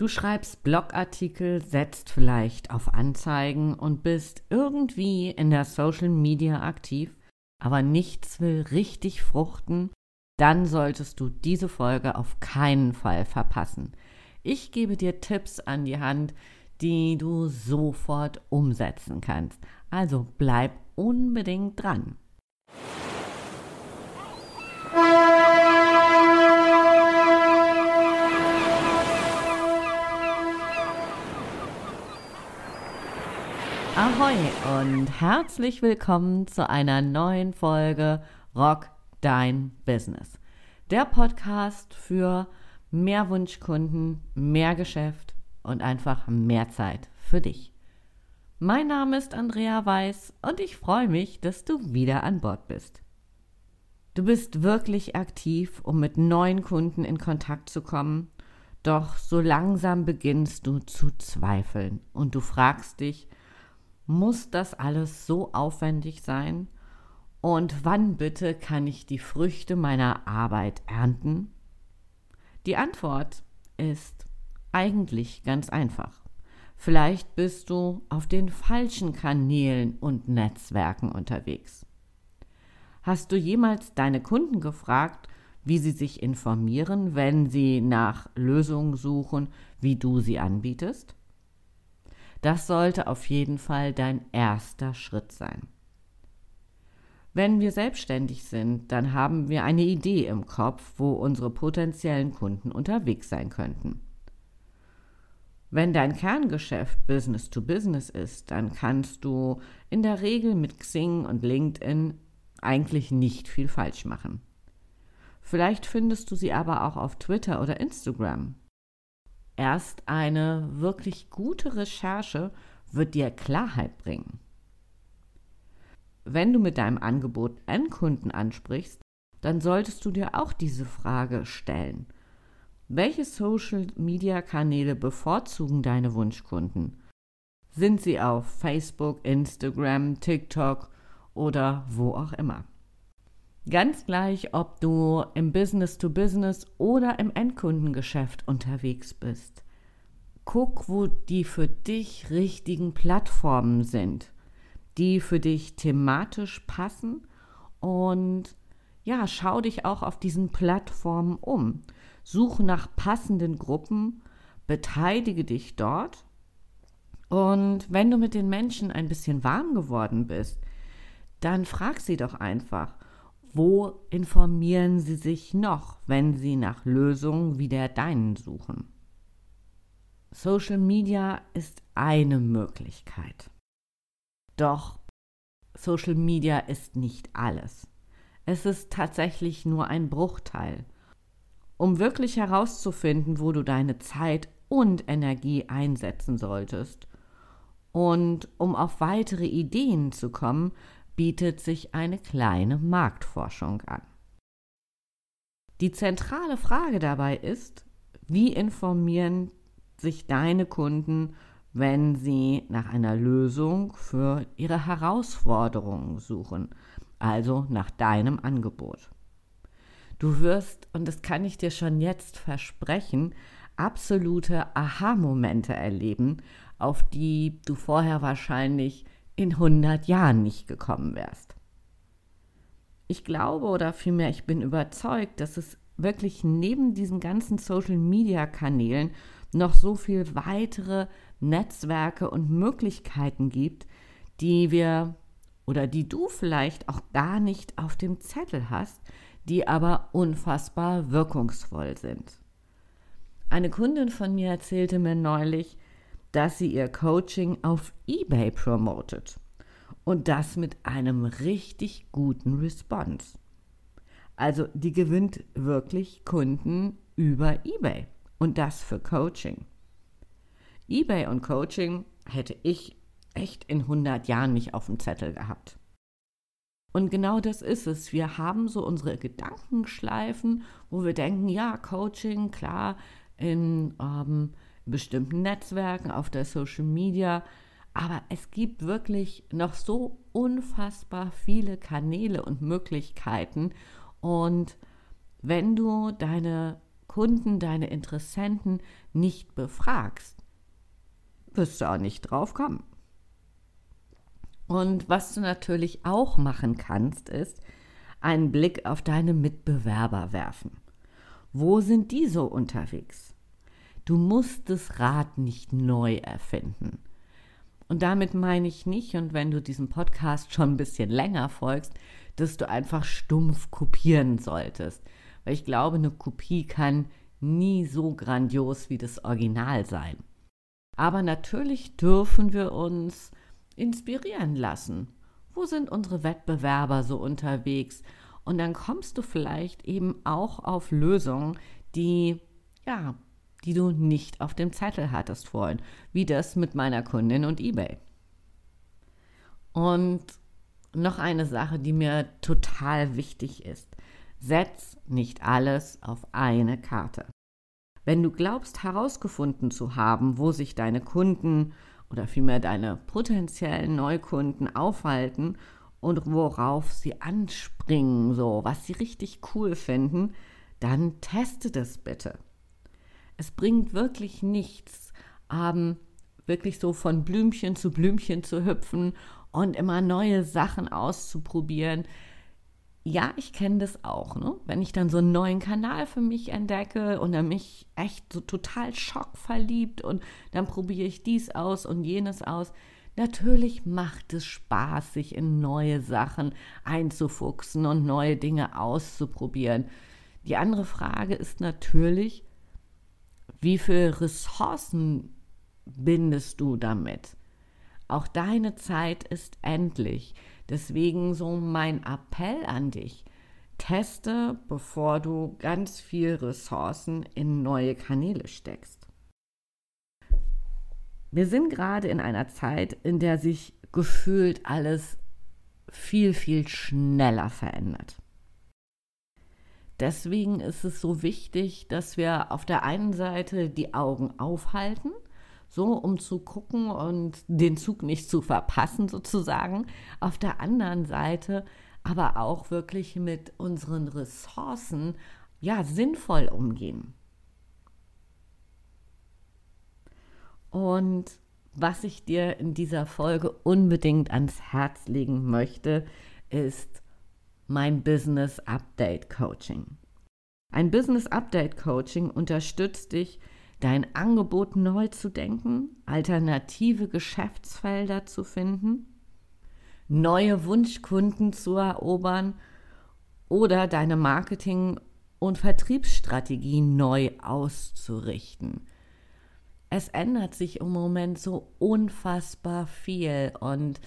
Du schreibst Blogartikel, setzt vielleicht auf Anzeigen und bist irgendwie in der Social Media aktiv, aber nichts will richtig fruchten, dann solltest du diese Folge auf keinen Fall verpassen. Ich gebe dir Tipps an die Hand, die du sofort umsetzen kannst. Also bleib unbedingt dran. Ahoi und herzlich willkommen zu einer neuen Folge Rock Dein Business. Der Podcast für mehr Wunschkunden, mehr Geschäft und einfach mehr Zeit für dich. Mein Name ist Andrea Weiß und ich freue mich, dass du wieder an Bord bist. Du bist wirklich aktiv, um mit neuen Kunden in Kontakt zu kommen, doch so langsam beginnst du zu zweifeln und du fragst dich, muss das alles so aufwendig sein? Und wann bitte kann ich die Früchte meiner Arbeit ernten? Die Antwort ist eigentlich ganz einfach. Vielleicht bist du auf den falschen Kanälen und Netzwerken unterwegs. Hast du jemals deine Kunden gefragt, wie sie sich informieren, wenn sie nach Lösungen suchen, wie du sie anbietest? Das sollte auf jeden Fall dein erster Schritt sein. Wenn wir selbstständig sind, dann haben wir eine Idee im Kopf, wo unsere potenziellen Kunden unterwegs sein könnten. Wenn dein Kerngeschäft Business to Business ist, dann kannst du in der Regel mit Xing und LinkedIn eigentlich nicht viel falsch machen. Vielleicht findest du sie aber auch auf Twitter oder Instagram. Erst eine wirklich gute Recherche wird dir Klarheit bringen. Wenn du mit deinem Angebot Endkunden ansprichst, dann solltest du dir auch diese Frage stellen. Welche Social-Media-Kanäle bevorzugen deine Wunschkunden? Sind sie auf Facebook, Instagram, TikTok oder wo auch immer? Ganz gleich, ob du im Business-to-Business oder im Endkundengeschäft unterwegs bist. Guck, wo die für dich richtigen Plattformen sind, die für dich thematisch passen und ja, schau dich auch auf diesen Plattformen um. Suche nach passenden Gruppen, beteilige dich dort und wenn du mit den Menschen ein bisschen warm geworden bist, dann frag sie doch einfach, wo informieren Sie sich noch, wenn Sie nach Lösungen wie der deinen suchen? Social Media ist eine Möglichkeit. Doch Social Media ist nicht alles. Es ist tatsächlich nur ein Bruchteil. Um wirklich herauszufinden, wo du deine Zeit und Energie einsetzen solltest und um auf weitere Ideen zu kommen, bietet sich eine kleine Marktforschung an. Die zentrale Frage dabei ist, wie informieren sich deine Kunden, wenn sie nach einer Lösung für ihre Herausforderungen suchen, also nach deinem Angebot. Du wirst, und das kann ich dir schon jetzt versprechen, absolute Aha-Momente erleben, auf die du vorher wahrscheinlich in 100 Jahren nicht gekommen wärst. Ich glaube oder vielmehr ich bin überzeugt, dass es wirklich neben diesen ganzen Social-Media-Kanälen noch so viel weitere Netzwerke und Möglichkeiten gibt, die wir oder die du vielleicht auch gar nicht auf dem Zettel hast, die aber unfassbar wirkungsvoll sind. Eine Kundin von mir erzählte mir neulich, dass sie ihr Coaching auf eBay promotet. Und das mit einem richtig guten Response. Also die gewinnt wirklich Kunden über eBay. Und das für Coaching. eBay und Coaching hätte ich echt in 100 Jahren nicht auf dem Zettel gehabt. Und genau das ist es. Wir haben so unsere Gedankenschleifen, wo wir denken, ja, Coaching, klar, in ähm, bestimmten Netzwerken, auf der Social Media. Aber es gibt wirklich noch so unfassbar viele Kanäle und Möglichkeiten. Und wenn du deine Kunden, deine Interessenten nicht befragst, wirst du auch nicht drauf kommen. Und was du natürlich auch machen kannst, ist einen Blick auf deine Mitbewerber werfen. Wo sind die so unterwegs? Du musst das Rad nicht neu erfinden. Und damit meine ich nicht, und wenn du diesem Podcast schon ein bisschen länger folgst, dass du einfach stumpf kopieren solltest. Weil ich glaube, eine Kopie kann nie so grandios wie das Original sein. Aber natürlich dürfen wir uns inspirieren lassen. Wo sind unsere Wettbewerber so unterwegs? Und dann kommst du vielleicht eben auch auf Lösungen, die, ja, die du nicht auf dem Zettel hattest vorhin, wie das mit meiner Kundin und eBay. Und noch eine Sache, die mir total wichtig ist. Setz nicht alles auf eine Karte. Wenn du glaubst herausgefunden zu haben, wo sich deine Kunden oder vielmehr deine potenziellen Neukunden aufhalten und worauf sie anspringen, so was sie richtig cool finden, dann teste das bitte. Es bringt wirklich nichts, ähm, wirklich so von Blümchen zu Blümchen zu hüpfen und immer neue Sachen auszuprobieren. Ja, ich kenne das auch. Ne? Wenn ich dann so einen neuen Kanal für mich entdecke und er mich echt so total schockverliebt und dann probiere ich dies aus und jenes aus. Natürlich macht es Spaß, sich in neue Sachen einzufuchsen und neue Dinge auszuprobieren. Die andere Frage ist natürlich, wie viele Ressourcen bindest du damit? Auch deine Zeit ist endlich. Deswegen so mein Appell an dich. Teste, bevor du ganz viel Ressourcen in neue Kanäle steckst. Wir sind gerade in einer Zeit, in der sich gefühlt alles viel, viel schneller verändert. Deswegen ist es so wichtig, dass wir auf der einen Seite die Augen aufhalten – so um zu gucken und den Zug nicht zu verpassen sozusagen. Auf der anderen Seite aber auch wirklich mit unseren Ressourcen ja sinnvoll umgehen. Und was ich dir in dieser Folge unbedingt ans Herz legen möchte, ist mein Business Update Coaching. Ein Business Update Coaching unterstützt dich dein Angebot neu zu denken, alternative Geschäftsfelder zu finden, neue Wunschkunden zu erobern oder deine Marketing- und Vertriebsstrategie neu auszurichten. Es ändert sich im Moment so unfassbar viel und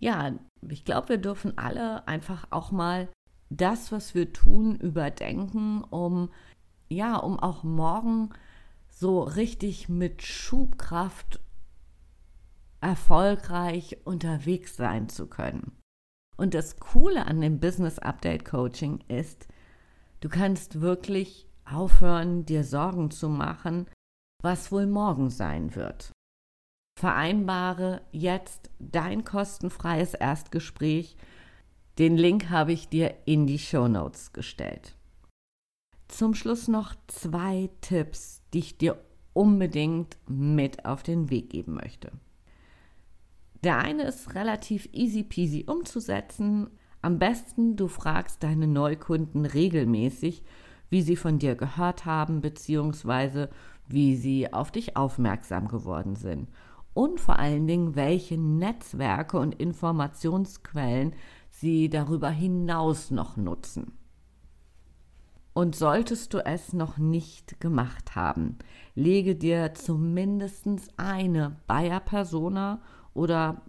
ja, ich glaube, wir dürfen alle einfach auch mal das, was wir tun, überdenken, um ja, um auch morgen so richtig mit Schubkraft erfolgreich unterwegs sein zu können. Und das Coole an dem Business Update Coaching ist, du kannst wirklich aufhören, dir Sorgen zu machen, was wohl morgen sein wird. Vereinbare jetzt dein kostenfreies Erstgespräch. Den Link habe ich dir in die Show Notes gestellt. Zum Schluss noch zwei Tipps, die ich dir unbedingt mit auf den Weg geben möchte. Der eine ist relativ easy peasy umzusetzen. Am besten du fragst deine Neukunden regelmäßig, wie sie von dir gehört haben bzw. wie sie auf dich aufmerksam geworden sind und vor allen Dingen, welche Netzwerke und Informationsquellen sie darüber hinaus noch nutzen. Und solltest du es noch nicht gemacht haben, lege dir zumindest eine Buyer-Persona oder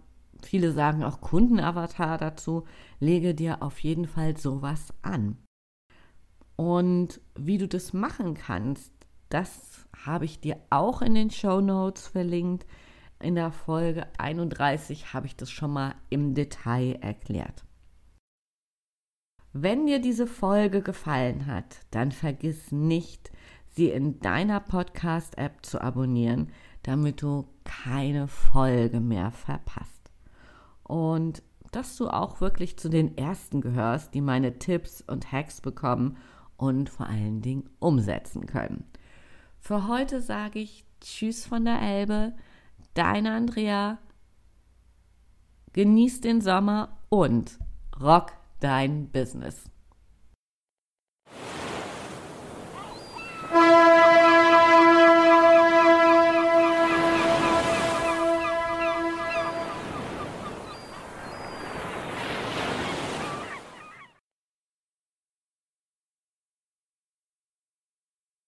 viele sagen auch Kundenavatar dazu, lege dir auf jeden Fall sowas an. Und wie du das machen kannst, das habe ich dir auch in den Show Notes verlinkt. In der Folge 31 habe ich das schon mal im Detail erklärt. Wenn dir diese Folge gefallen hat, dann vergiss nicht, sie in deiner Podcast-App zu abonnieren, damit du keine Folge mehr verpasst. Und dass du auch wirklich zu den Ersten gehörst, die meine Tipps und Hacks bekommen, und vor allen Dingen umsetzen können. Für heute sage ich Tschüss von der Elbe, deine Andrea, genieß den Sommer und rock dein Business.